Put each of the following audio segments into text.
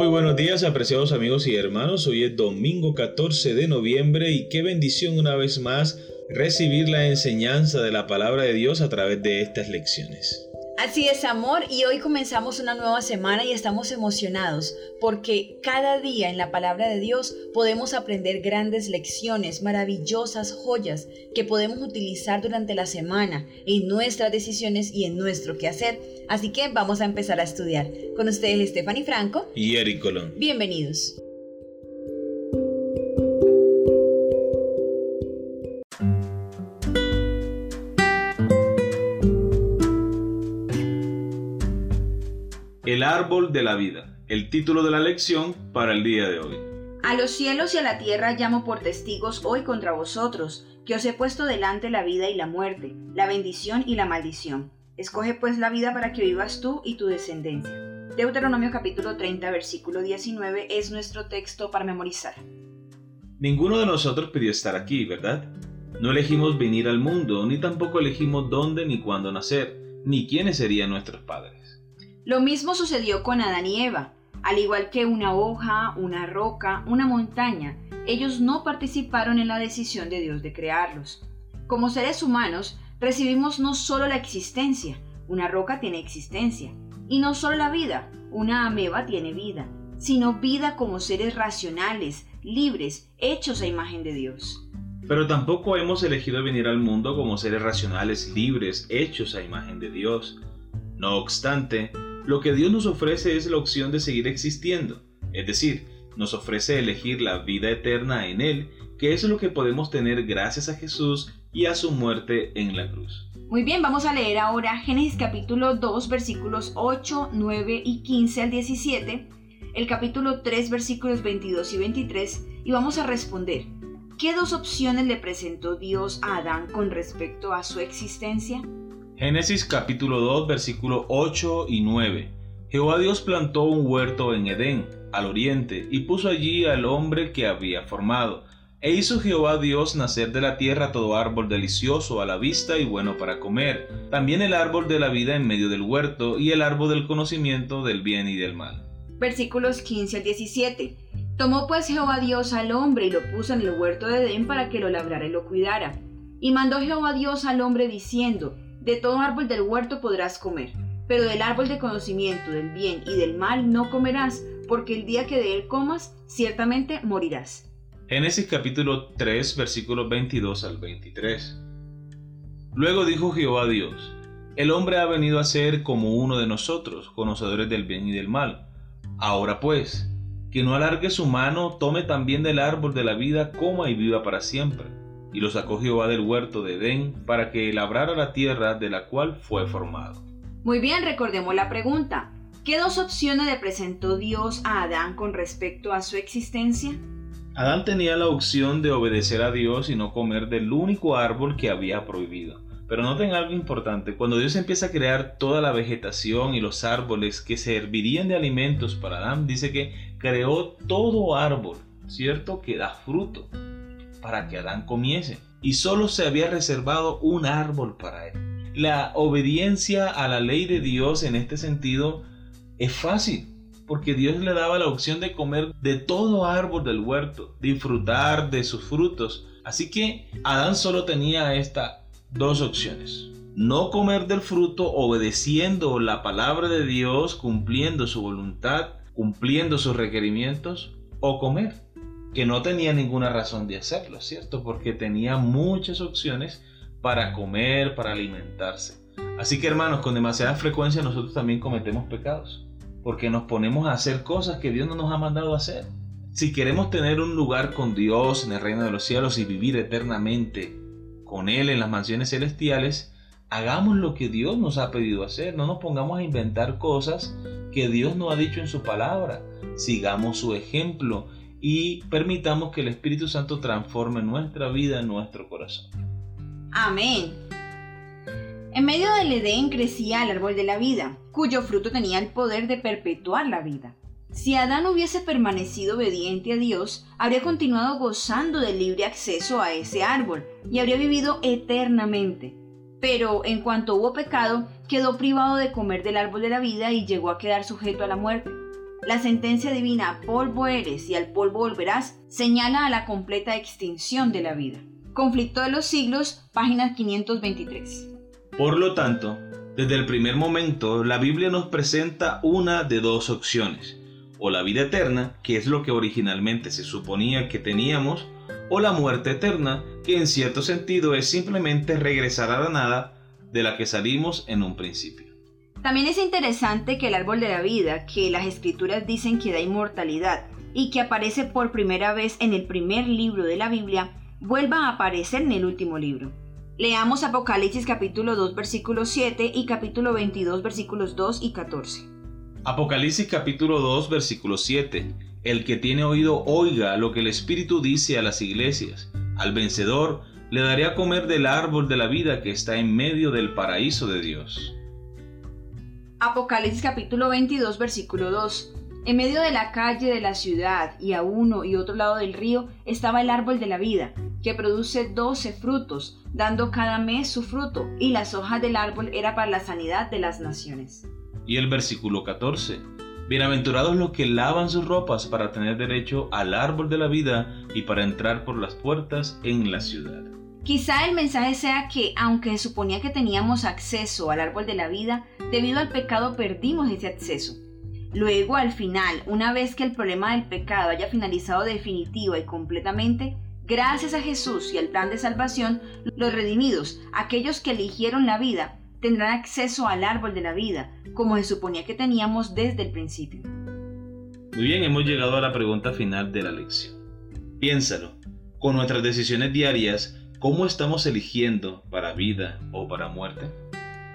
Muy buenos días, apreciados amigos y hermanos. Hoy es domingo 14 de noviembre y qué bendición una vez más recibir la enseñanza de la palabra de Dios a través de estas lecciones. Así es, amor, y hoy comenzamos una nueva semana y estamos emocionados porque cada día en la palabra de Dios podemos aprender grandes lecciones, maravillosas joyas que podemos utilizar durante la semana en nuestras decisiones y en nuestro quehacer. Así que vamos a empezar a estudiar. Con ustedes Stephanie Franco y Eric Colón. Bienvenidos. Árbol de la vida, el título de la lección para el día de hoy. A los cielos y a la tierra llamo por testigos hoy contra vosotros, que os he puesto delante la vida y la muerte, la bendición y la maldición. Escoge pues la vida para que vivas tú y tu descendencia. Deuteronomio capítulo 30 versículo 19 es nuestro texto para memorizar. Ninguno de nosotros pidió estar aquí, ¿verdad? No elegimos venir al mundo, ni tampoco elegimos dónde ni cuándo nacer, ni quiénes serían nuestros padres. Lo mismo sucedió con Adán y Eva. Al igual que una hoja, una roca, una montaña, ellos no participaron en la decisión de Dios de crearlos. Como seres humanos, recibimos no solo la existencia, una roca tiene existencia, y no solo la vida, una ameba tiene vida, sino vida como seres racionales, libres, hechos a imagen de Dios. Pero tampoco hemos elegido venir al mundo como seres racionales, libres, hechos a imagen de Dios. No obstante, lo que Dios nos ofrece es la opción de seguir existiendo, es decir, nos ofrece elegir la vida eterna en Él, que es lo que podemos tener gracias a Jesús y a su muerte en la cruz. Muy bien, vamos a leer ahora Génesis capítulo 2 versículos 8, 9 y 15 al 17, el capítulo 3 versículos 22 y 23 y vamos a responder, ¿qué dos opciones le presentó Dios a Adán con respecto a su existencia? Génesis capítulo 2 versículo 8 y 9. Jehová Dios plantó un huerto en Edén, al oriente, y puso allí al hombre que había formado. E hizo Jehová Dios nacer de la tierra todo árbol delicioso a la vista y bueno para comer, también el árbol de la vida en medio del huerto y el árbol del conocimiento del bien y del mal. Versículos 15 al 17. Tomó pues Jehová Dios al hombre y lo puso en el huerto de Edén para que lo labrara y lo cuidara. Y mandó Jehová Dios al hombre diciendo, de todo árbol del huerto podrás comer, pero del árbol de conocimiento del bien y del mal no comerás, porque el día que de él comas, ciertamente morirás. Génesis capítulo 3 versículos 22 al 23. Luego dijo Jehová Dios, el hombre ha venido a ser como uno de nosotros, conocedores del bien y del mal. Ahora pues, que no alargue su mano, tome también del árbol de la vida, coma y viva para siempre y lo sacó Jehová del huerto de Edén para que labrara la tierra de la cual fue formado. Muy bien, recordemos la pregunta. ¿Qué dos opciones le presentó Dios a Adán con respecto a su existencia? Adán tenía la opción de obedecer a Dios y no comer del único árbol que había prohibido. Pero noten algo importante, cuando Dios empieza a crear toda la vegetación y los árboles que servirían de alimentos para Adán, dice que creó todo árbol, ¿cierto? Que da fruto para que Adán comiese, y solo se había reservado un árbol para él. La obediencia a la ley de Dios en este sentido es fácil, porque Dios le daba la opción de comer de todo árbol del huerto, disfrutar de sus frutos. Así que Adán solo tenía estas dos opciones. No comer del fruto obedeciendo la palabra de Dios, cumpliendo su voluntad, cumpliendo sus requerimientos, o comer que no tenía ninguna razón de hacerlo, ¿cierto? Porque tenía muchas opciones para comer, para alimentarse. Así que hermanos, con demasiada frecuencia nosotros también cometemos pecados, porque nos ponemos a hacer cosas que Dios no nos ha mandado hacer. Si queremos tener un lugar con Dios en el reino de los cielos y vivir eternamente con Él en las mansiones celestiales, hagamos lo que Dios nos ha pedido hacer, no nos pongamos a inventar cosas que Dios no ha dicho en su palabra. Sigamos su ejemplo y permitamos que el Espíritu Santo transforme nuestra vida, nuestro corazón. Amén. En medio del Edén crecía el árbol de la vida, cuyo fruto tenía el poder de perpetuar la vida. Si Adán hubiese permanecido obediente a Dios, habría continuado gozando del libre acceso a ese árbol y habría vivido eternamente. Pero en cuanto hubo pecado, quedó privado de comer del árbol de la vida y llegó a quedar sujeto a la muerte. La sentencia divina polvo eres y al polvo volverás señala a la completa extinción de la vida. Conflicto de los siglos, página 523. Por lo tanto, desde el primer momento, la Biblia nos presenta una de dos opciones, o la vida eterna, que es lo que originalmente se suponía que teníamos, o la muerte eterna, que en cierto sentido es simplemente regresar a la nada de la que salimos en un principio. También es interesante que el árbol de la vida, que las escrituras dicen que da inmortalidad y que aparece por primera vez en el primer libro de la Biblia, vuelva a aparecer en el último libro. Leamos Apocalipsis capítulo 2 versículo 7 y capítulo 22 versículos 2 y 14. Apocalipsis capítulo 2 versículo 7. El que tiene oído oiga lo que el Espíritu dice a las iglesias. Al vencedor le daré a comer del árbol de la vida que está en medio del paraíso de Dios. Apocalipsis capítulo 22 versículo 2. En medio de la calle de la ciudad y a uno y otro lado del río estaba el árbol de la vida, que produce doce frutos, dando cada mes su fruto, y las hojas del árbol era para la sanidad de las naciones. Y el versículo 14. Bienaventurados los que lavan sus ropas para tener derecho al árbol de la vida y para entrar por las puertas en la ciudad. Quizá el mensaje sea que, aunque suponía que teníamos acceso al árbol de la vida, debido al pecado perdimos ese acceso. Luego, al final, una vez que el problema del pecado haya finalizado definitiva y completamente, Gracias a Jesús y al plan de salvación, los redimidos, aquellos que eligieron la vida, tendrán acceso al árbol de la vida, como se suponía que teníamos desde el principio. Muy bien, hemos llegado a la pregunta final de la lección. Piénsalo, con nuestras decisiones diarias, ¿cómo estamos eligiendo para vida o para muerte?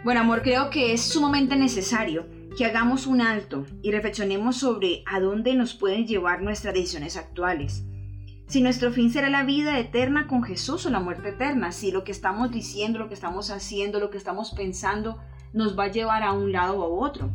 Bueno, amor, creo que es sumamente necesario que hagamos un alto y reflexionemos sobre a dónde nos pueden llevar nuestras decisiones actuales si nuestro fin será la vida eterna con Jesús o la muerte eterna, si lo que estamos diciendo, lo que estamos haciendo, lo que estamos pensando nos va a llevar a un lado o a otro.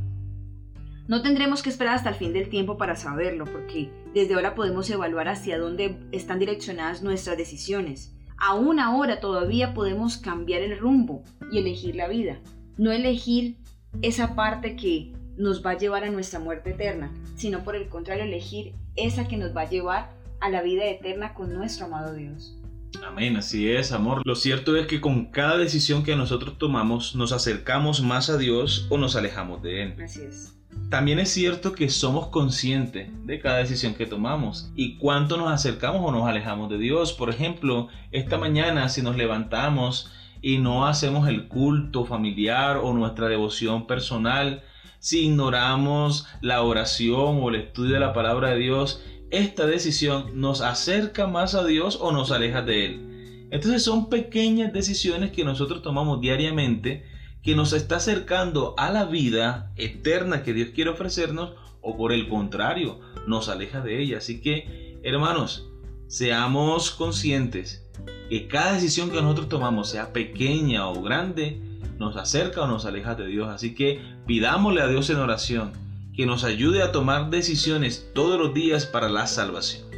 No tendremos que esperar hasta el fin del tiempo para saberlo, porque desde ahora podemos evaluar hacia dónde están direccionadas nuestras decisiones. Aún ahora todavía podemos cambiar el rumbo y elegir la vida, no elegir esa parte que nos va a llevar a nuestra muerte eterna, sino por el contrario elegir esa que nos va a llevar a la vida eterna con nuestro amado Dios. Amén, así es, amor. Lo cierto es que con cada decisión que nosotros tomamos nos acercamos más a Dios o nos alejamos de Él. Así es. También es cierto que somos conscientes de cada decisión que tomamos y cuánto nos acercamos o nos alejamos de Dios. Por ejemplo, esta mañana si nos levantamos y no hacemos el culto familiar o nuestra devoción personal, si ignoramos la oración o el estudio de la palabra de Dios, esta decisión nos acerca más a Dios o nos aleja de Él. Entonces son pequeñas decisiones que nosotros tomamos diariamente que nos está acercando a la vida eterna que Dios quiere ofrecernos o por el contrario nos aleja de ella. Así que hermanos, seamos conscientes que cada decisión que nosotros tomamos, sea pequeña o grande, nos acerca o nos aleja de Dios. Así que pidámosle a Dios en oración que nos ayude a tomar decisiones todos los días para la salvación.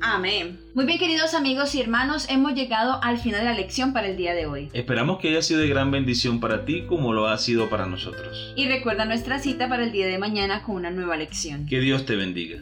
Amén. Muy bien queridos amigos y hermanos, hemos llegado al final de la lección para el día de hoy. Esperamos que haya sido de gran bendición para ti como lo ha sido para nosotros. Y recuerda nuestra cita para el día de mañana con una nueva lección. Que Dios te bendiga.